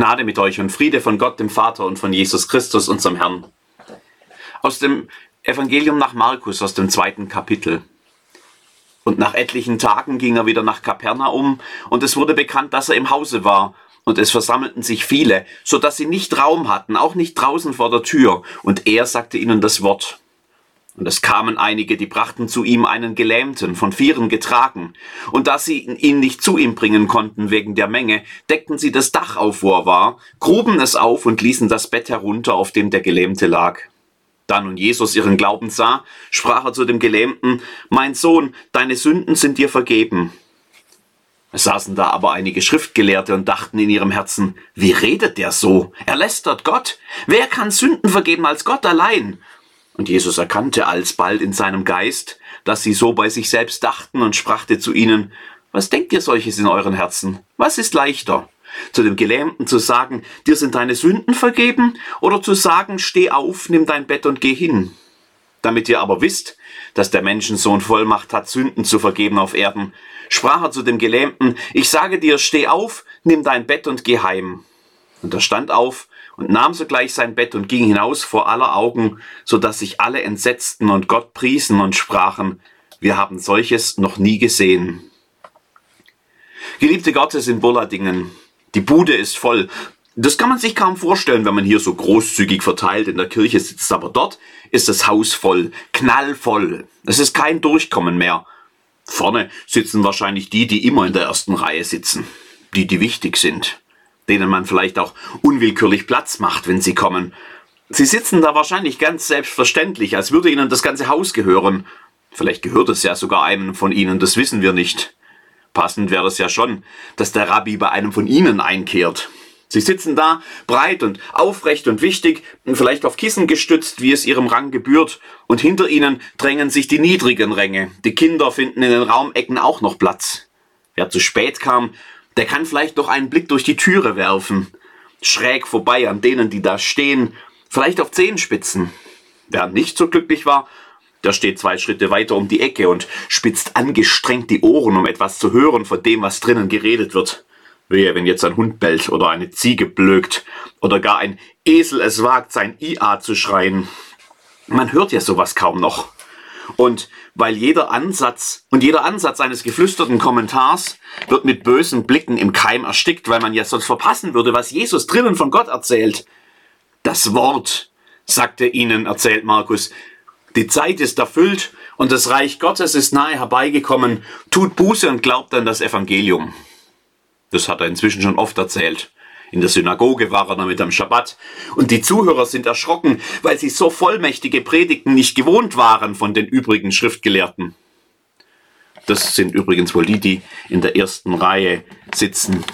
Gnade mit euch und Friede von Gott, dem Vater und von Jesus Christus, unserem Herrn. Aus dem Evangelium nach Markus, aus dem zweiten Kapitel. Und nach etlichen Tagen ging er wieder nach Kapernaum, und es wurde bekannt, dass er im Hause war, und es versammelten sich viele, so dass sie nicht Raum hatten, auch nicht draußen vor der Tür, und er sagte ihnen das Wort. Und es kamen einige, die brachten zu ihm einen Gelähmten, von Vieren getragen. Und da sie ihn nicht zu ihm bringen konnten wegen der Menge, deckten sie das Dach auf, wo er war, gruben es auf und ließen das Bett herunter, auf dem der Gelähmte lag. Da nun Jesus ihren Glauben sah, sprach er zu dem Gelähmten, Mein Sohn, deine Sünden sind dir vergeben. Es saßen da aber einige Schriftgelehrte und dachten in ihrem Herzen, wie redet der so? Er lästert Gott. Wer kann Sünden vergeben als Gott allein? Und Jesus erkannte alsbald in seinem Geist, dass sie so bei sich selbst dachten und sprachte zu ihnen, was denkt ihr solches in euren Herzen? Was ist leichter? Zu dem Gelähmten zu sagen, dir sind deine Sünden vergeben, oder zu sagen, steh auf, nimm dein Bett und geh hin. Damit ihr aber wisst, dass der Menschensohn Vollmacht hat, Sünden zu vergeben auf Erden, sprach er zu dem Gelähmten, ich sage dir, steh auf, nimm dein Bett und geh heim. Und er stand auf und nahm sogleich sein Bett und ging hinaus vor aller Augen, so dass sich alle entsetzten und Gott priesen und sprachen, wir haben solches noch nie gesehen. Geliebte Gottes in Bulladingen, die Bude ist voll. Das kann man sich kaum vorstellen, wenn man hier so großzügig verteilt in der Kirche sitzt, aber dort ist das Haus voll, knallvoll. Es ist kein Durchkommen mehr. Vorne sitzen wahrscheinlich die, die immer in der ersten Reihe sitzen, die, die wichtig sind denen man vielleicht auch unwillkürlich Platz macht, wenn sie kommen. Sie sitzen da wahrscheinlich ganz selbstverständlich, als würde ihnen das ganze Haus gehören. Vielleicht gehört es ja sogar einem von ihnen, das wissen wir nicht. Passend wäre es ja schon, dass der Rabbi bei einem von ihnen einkehrt. Sie sitzen da, breit und aufrecht und wichtig, vielleicht auf Kissen gestützt, wie es ihrem Rang gebührt, und hinter ihnen drängen sich die niedrigen Ränge. Die Kinder finden in den Raumecken auch noch Platz. Wer zu spät kam, der kann vielleicht noch einen Blick durch die Türe werfen, schräg vorbei an denen, die da stehen, vielleicht auf Zehenspitzen. Wer nicht so glücklich war, der steht zwei Schritte weiter um die Ecke und spitzt angestrengt die Ohren, um etwas zu hören von dem, was drinnen geredet wird. Wehe, wenn jetzt ein Hund bellt oder eine Ziege blökt oder gar ein Esel es wagt, sein IA zu schreien. Man hört ja sowas kaum noch. Und weil jeder Ansatz und jeder Ansatz eines geflüsterten Kommentars wird mit bösen Blicken im Keim erstickt, weil man ja sonst verpassen würde, was Jesus drinnen von Gott erzählt. Das Wort, sagte ihnen, erzählt Markus, die Zeit ist erfüllt und das Reich Gottes ist nahe herbeigekommen. Tut Buße und glaubt an das Evangelium. Das hat er inzwischen schon oft erzählt. In der Synagoge war er damit am Schabbat. Und die Zuhörer sind erschrocken, weil sie so vollmächtige Predigten nicht gewohnt waren von den übrigen Schriftgelehrten. Das sind übrigens wohl die, die in der ersten Reihe sitzen.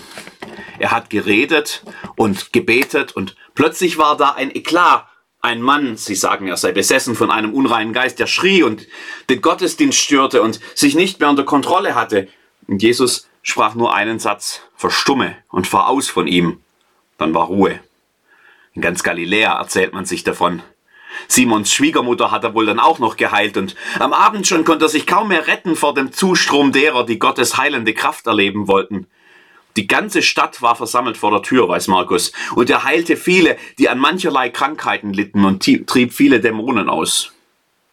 Er hat geredet und gebetet und plötzlich war da ein Eklat. Ein Mann, sie sagen, er sei besessen von einem unreinen Geist, der schrie und den Gottesdienst störte und sich nicht mehr unter Kontrolle hatte. Und Jesus sprach nur einen Satz, verstumme und fahr aus von ihm. Dann war Ruhe. In ganz Galiläa erzählt man sich davon. Simons Schwiegermutter hat er wohl dann auch noch geheilt und am Abend schon konnte er sich kaum mehr retten vor dem Zustrom derer, die Gottes heilende Kraft erleben wollten. Die ganze Stadt war versammelt vor der Tür, weiß Markus, und er heilte viele, die an mancherlei Krankheiten litten und trieb viele Dämonen aus.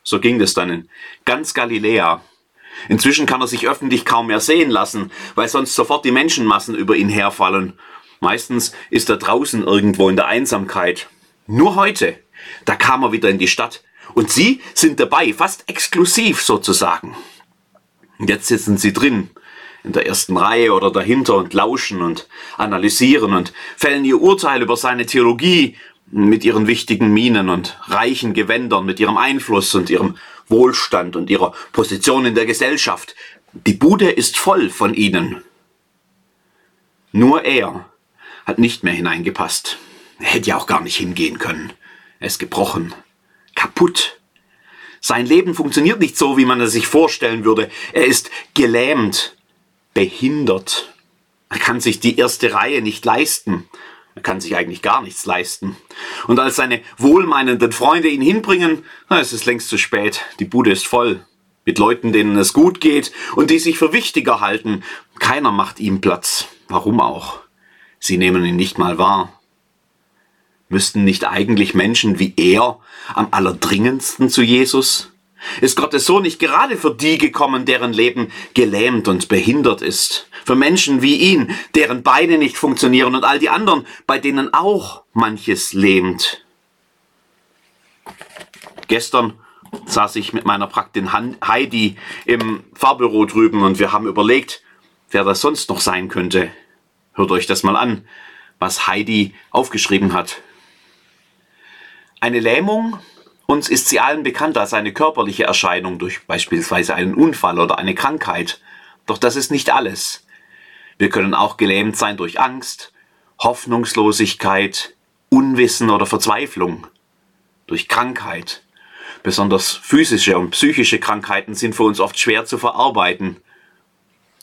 So ging es dann in ganz Galiläa. Inzwischen kann er sich öffentlich kaum mehr sehen lassen, weil sonst sofort die Menschenmassen über ihn herfallen Meistens ist er draußen irgendwo in der Einsamkeit. Nur heute, da kam er wieder in die Stadt. Und Sie sind dabei, fast exklusiv sozusagen. Und jetzt sitzen Sie drin, in der ersten Reihe oder dahinter und lauschen und analysieren und fällen ihr Urteil über seine Theologie mit ihren wichtigen Minen und reichen Gewändern, mit ihrem Einfluss und ihrem Wohlstand und ihrer Position in der Gesellschaft. Die Bude ist voll von ihnen. Nur er hat nicht mehr hineingepasst. Er hätte ja auch gar nicht hingehen können. Er ist gebrochen, kaputt. Sein Leben funktioniert nicht so, wie man es sich vorstellen würde. Er ist gelähmt, behindert. Er kann sich die erste Reihe nicht leisten. Er kann sich eigentlich gar nichts leisten. Und als seine wohlmeinenden Freunde ihn hinbringen, na, es ist längst zu spät. Die Bude ist voll. Mit Leuten, denen es gut geht und die sich für wichtiger halten. Keiner macht ihm Platz. Warum auch? Sie nehmen ihn nicht mal wahr. Müssten nicht eigentlich Menschen wie er am allerdringendsten zu Jesus? Ist Gottes Sohn nicht gerade für die gekommen, deren Leben gelähmt und behindert ist? Für Menschen wie ihn, deren Beine nicht funktionieren und all die anderen, bei denen auch manches lähmt? Gestern saß ich mit meiner Praktin Heidi im Fahrbüro drüben und wir haben überlegt, wer das sonst noch sein könnte. Hört euch das mal an, was Heidi aufgeschrieben hat. Eine Lähmung uns ist sie allen bekannt als eine körperliche Erscheinung durch beispielsweise einen Unfall oder eine Krankheit. Doch das ist nicht alles. Wir können auch gelähmt sein durch Angst, Hoffnungslosigkeit, Unwissen oder Verzweiflung, durch Krankheit. Besonders physische und psychische Krankheiten sind für uns oft schwer zu verarbeiten.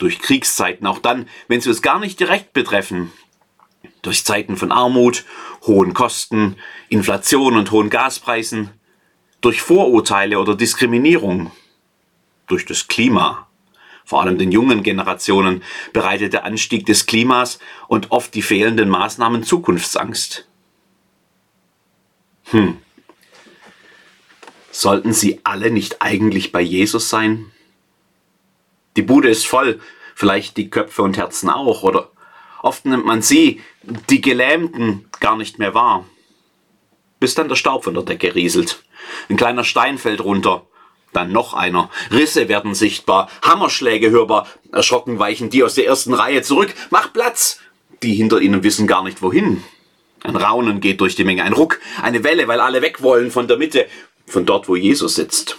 Durch Kriegszeiten, auch dann, wenn sie uns gar nicht direkt betreffen. Durch Zeiten von Armut, hohen Kosten, Inflation und hohen Gaspreisen, durch Vorurteile oder Diskriminierung, durch das Klima. Vor allem den jungen Generationen bereitet der Anstieg des Klimas und oft die fehlenden Maßnahmen Zukunftsangst. Hm. Sollten sie alle nicht eigentlich bei Jesus sein? Die Bude ist voll, vielleicht die Köpfe und Herzen auch, oder oft nimmt man sie, die Gelähmten, gar nicht mehr wahr. Bis dann der Staub von der Decke rieselt. Ein kleiner Stein fällt runter. Dann noch einer. Risse werden sichtbar. Hammerschläge hörbar. Erschrocken weichen die aus der ersten Reihe zurück. Mach Platz! Die hinter ihnen wissen gar nicht wohin. Ein Raunen geht durch die Menge. Ein Ruck. Eine Welle, weil alle weg wollen von der Mitte. Von dort, wo Jesus sitzt.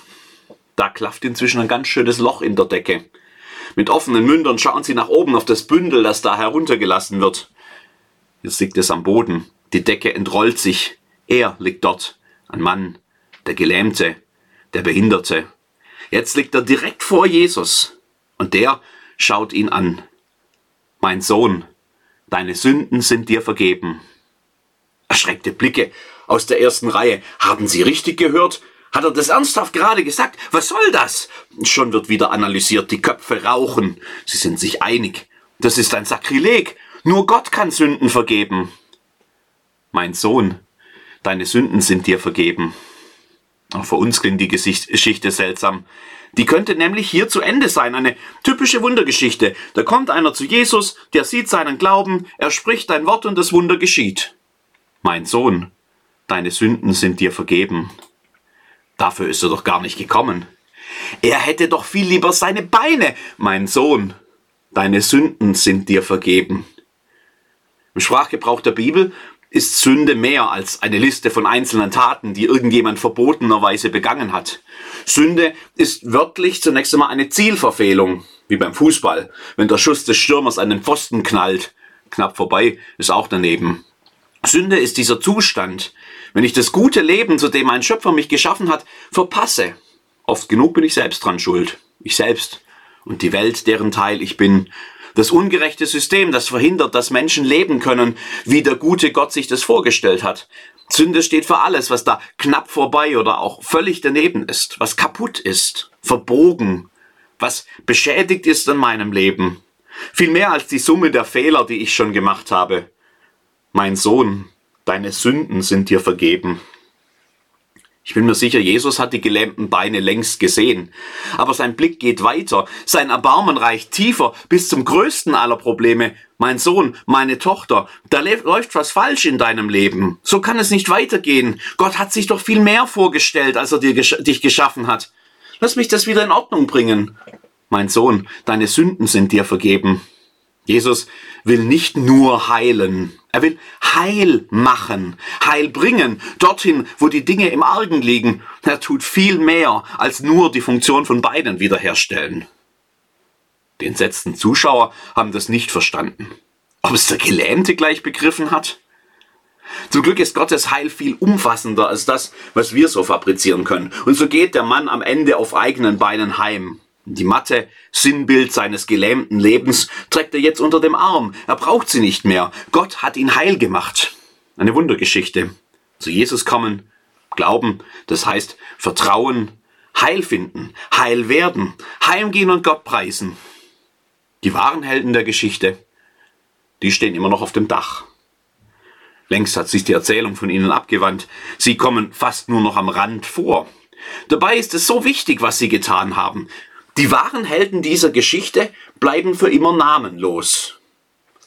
Da klafft inzwischen ein ganz schönes Loch in der Decke. Mit offenen Mündern schauen sie nach oben auf das Bündel, das da heruntergelassen wird. Jetzt liegt es am Boden. Die Decke entrollt sich. Er liegt dort. Ein Mann der Gelähmte, der Behinderte. Jetzt liegt er direkt vor Jesus und der schaut ihn an. Mein Sohn, deine Sünden sind dir vergeben. Erschreckte Blicke aus der ersten Reihe. Haben Sie richtig gehört? Hat er das ernsthaft gerade gesagt? Was soll das? Schon wird wieder analysiert, die Köpfe rauchen. Sie sind sich einig. Das ist ein Sakrileg. Nur Gott kann Sünden vergeben. Mein Sohn, deine Sünden sind dir vergeben. Auch für uns klingt die Geschichte seltsam. Die könnte nämlich hier zu Ende sein, eine typische Wundergeschichte. Da kommt einer zu Jesus, der sieht seinen Glauben, er spricht ein Wort und das Wunder geschieht. Mein Sohn, deine Sünden sind dir vergeben. Dafür ist er doch gar nicht gekommen. Er hätte doch viel lieber seine Beine. Mein Sohn, deine Sünden sind dir vergeben. Im Sprachgebrauch der Bibel ist Sünde mehr als eine Liste von einzelnen Taten, die irgendjemand verbotenerweise begangen hat. Sünde ist wörtlich zunächst einmal eine Zielverfehlung, wie beim Fußball, wenn der Schuss des Stürmers an den Pfosten knallt. Knapp vorbei ist auch daneben. Sünde ist dieser Zustand, wenn ich das gute Leben, zu dem mein Schöpfer mich geschaffen hat, verpasse. Oft genug bin ich selbst dran schuld. Ich selbst und die Welt, deren Teil ich bin. Das ungerechte System, das verhindert, dass Menschen leben können, wie der gute Gott sich das vorgestellt hat. Sünde steht für alles, was da knapp vorbei oder auch völlig daneben ist, was kaputt ist, verbogen, was beschädigt ist in meinem Leben. Viel mehr als die Summe der Fehler, die ich schon gemacht habe. Mein Sohn, deine Sünden sind dir vergeben. Ich bin mir sicher, Jesus hat die gelähmten Beine längst gesehen. Aber sein Blick geht weiter, sein Erbarmen reicht tiefer bis zum größten aller Probleme. Mein Sohn, meine Tochter, da läuft was falsch in deinem Leben. So kann es nicht weitergehen. Gott hat sich doch viel mehr vorgestellt, als er dir, dich geschaffen hat. Lass mich das wieder in Ordnung bringen. Mein Sohn, deine Sünden sind dir vergeben. Jesus will nicht nur heilen, er will Heil machen, Heil bringen, dorthin, wo die Dinge im Argen liegen. Er tut viel mehr, als nur die Funktion von beiden wiederherstellen. Die entsetzten Zuschauer haben das nicht verstanden. Ob es der Gelähmte gleich begriffen hat? Zum Glück ist Gottes Heil viel umfassender als das, was wir so fabrizieren können. Und so geht der Mann am Ende auf eigenen Beinen heim. Die Matte, Sinnbild seines gelähmten Lebens, trägt er jetzt unter dem Arm. Er braucht sie nicht mehr. Gott hat ihn heil gemacht. Eine Wundergeschichte. Zu Jesus kommen, glauben, das heißt Vertrauen, Heil finden, Heil werden, heimgehen und Gott preisen. Die wahren Helden der Geschichte, die stehen immer noch auf dem Dach. Längst hat sich die Erzählung von ihnen abgewandt. Sie kommen fast nur noch am Rand vor. Dabei ist es so wichtig, was sie getan haben. Die wahren Helden dieser Geschichte bleiben für immer namenlos.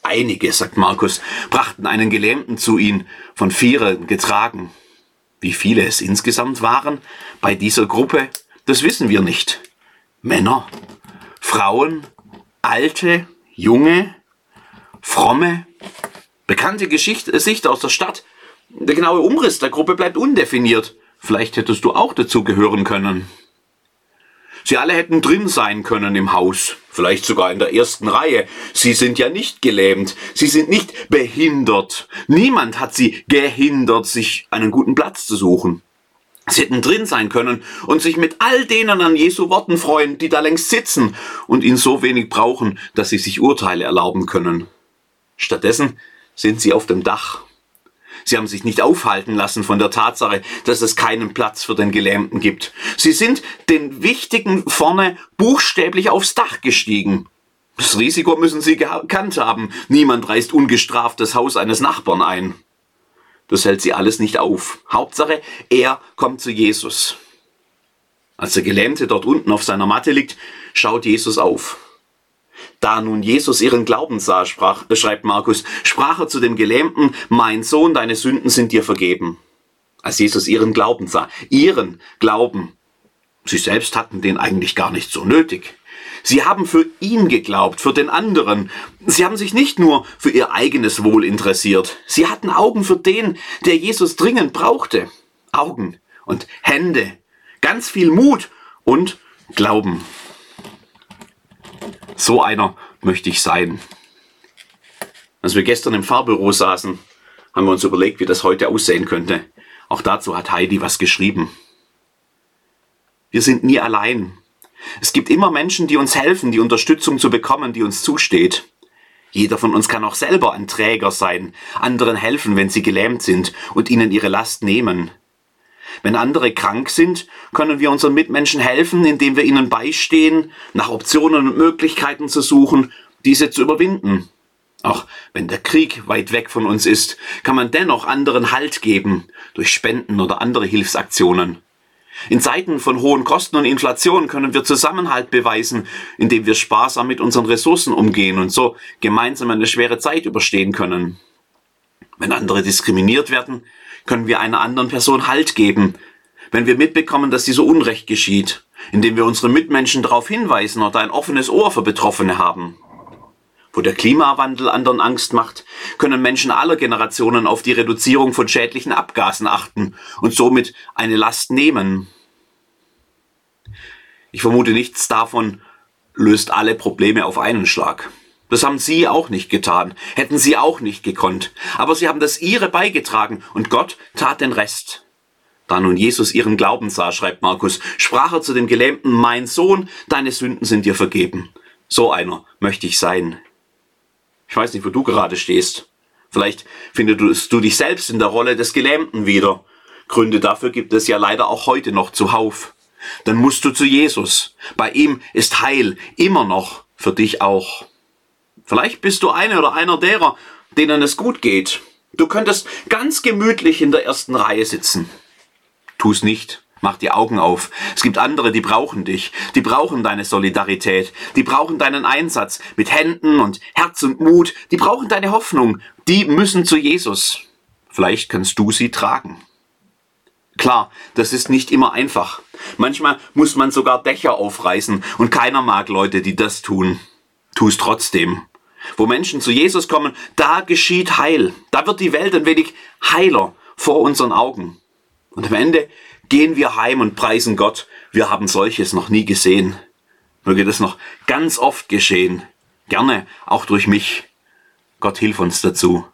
Einige, sagt Markus, brachten einen Gelähmten zu ihnen, von Vieren getragen. Wie viele es insgesamt waren bei dieser Gruppe, das wissen wir nicht. Männer, Frauen, Alte, Junge, Fromme, bekannte Geschichte, Sicht aus der Stadt. Der genaue Umriss der Gruppe bleibt undefiniert. Vielleicht hättest du auch dazu gehören können. Sie alle hätten drin sein können im Haus, vielleicht sogar in der ersten Reihe. Sie sind ja nicht gelähmt, sie sind nicht behindert. Niemand hat sie gehindert, sich einen guten Platz zu suchen. Sie hätten drin sein können und sich mit all denen an Jesu Worten freuen, die da längst sitzen und ihn so wenig brauchen, dass sie sich Urteile erlauben können. Stattdessen sind sie auf dem Dach. Sie haben sich nicht aufhalten lassen von der Tatsache, dass es keinen Platz für den Gelähmten gibt. Sie sind den Wichtigen vorne buchstäblich aufs Dach gestiegen. Das Risiko müssen sie gekannt haben. Niemand reißt ungestraft das Haus eines Nachbarn ein. Das hält sie alles nicht auf. Hauptsache, er kommt zu Jesus. Als der Gelähmte dort unten auf seiner Matte liegt, schaut Jesus auf. Da nun Jesus ihren Glauben sah, sprach, äh, schreibt Markus, sprach er zu dem Gelähmten, mein Sohn, deine Sünden sind dir vergeben. Als Jesus ihren Glauben sah, ihren Glauben. Sie selbst hatten den eigentlich gar nicht so nötig. Sie haben für ihn geglaubt, für den anderen. Sie haben sich nicht nur für ihr eigenes Wohl interessiert. Sie hatten Augen für den, der Jesus dringend brauchte. Augen und Hände, ganz viel Mut und Glauben. So einer möchte ich sein. Als wir gestern im Fahrbüro saßen, haben wir uns überlegt, wie das heute aussehen könnte. Auch dazu hat Heidi was geschrieben. Wir sind nie allein. Es gibt immer Menschen, die uns helfen, die Unterstützung zu bekommen, die uns zusteht. Jeder von uns kann auch selber ein Träger sein, anderen helfen, wenn sie gelähmt sind und ihnen ihre Last nehmen. Wenn andere krank sind, können wir unseren Mitmenschen helfen, indem wir ihnen beistehen, nach Optionen und Möglichkeiten zu suchen, diese zu überwinden. Auch wenn der Krieg weit weg von uns ist, kann man dennoch anderen Halt geben, durch Spenden oder andere Hilfsaktionen. In Zeiten von hohen Kosten und Inflation können wir Zusammenhalt beweisen, indem wir sparsam mit unseren Ressourcen umgehen und so gemeinsam eine schwere Zeit überstehen können. Wenn andere diskriminiert werden, können wir einer anderen Person Halt geben, wenn wir mitbekommen, dass diese Unrecht geschieht, indem wir unsere Mitmenschen darauf hinweisen oder ein offenes Ohr für Betroffene haben. Wo der Klimawandel anderen Angst macht, können Menschen aller Generationen auf die Reduzierung von schädlichen Abgasen achten und somit eine Last nehmen. Ich vermute, nichts davon löst alle Probleme auf einen Schlag. Das haben Sie auch nicht getan, hätten Sie auch nicht gekonnt. Aber Sie haben das Ihre beigetragen und Gott tat den Rest. Da nun Jesus ihren Glauben sah, schreibt Markus, sprach er zu dem Gelähmten, mein Sohn, deine Sünden sind dir vergeben. So einer möchte ich sein. Ich weiß nicht, wo du gerade stehst. Vielleicht findest du dich selbst in der Rolle des Gelähmten wieder. Gründe dafür gibt es ja leider auch heute noch zuhauf. Dann musst du zu Jesus. Bei ihm ist Heil immer noch für dich auch. Vielleicht bist du eine oder einer derer, denen es gut geht. Du könntest ganz gemütlich in der ersten Reihe sitzen. Tu's nicht. Mach die Augen auf. Es gibt andere, die brauchen dich. Die brauchen deine Solidarität. Die brauchen deinen Einsatz mit Händen und Herz und Mut. Die brauchen deine Hoffnung. Die müssen zu Jesus. Vielleicht kannst du sie tragen. Klar, das ist nicht immer einfach. Manchmal muss man sogar Dächer aufreißen und keiner mag Leute, die das tun. Tu es trotzdem. Wo Menschen zu Jesus kommen, da geschieht Heil. Da wird die Welt ein wenig heiler vor unseren Augen. Und am Ende gehen wir heim und preisen Gott. Wir haben solches noch nie gesehen. Möge das noch ganz oft geschehen. Gerne auch durch mich. Gott hilf uns dazu.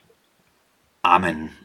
Amen.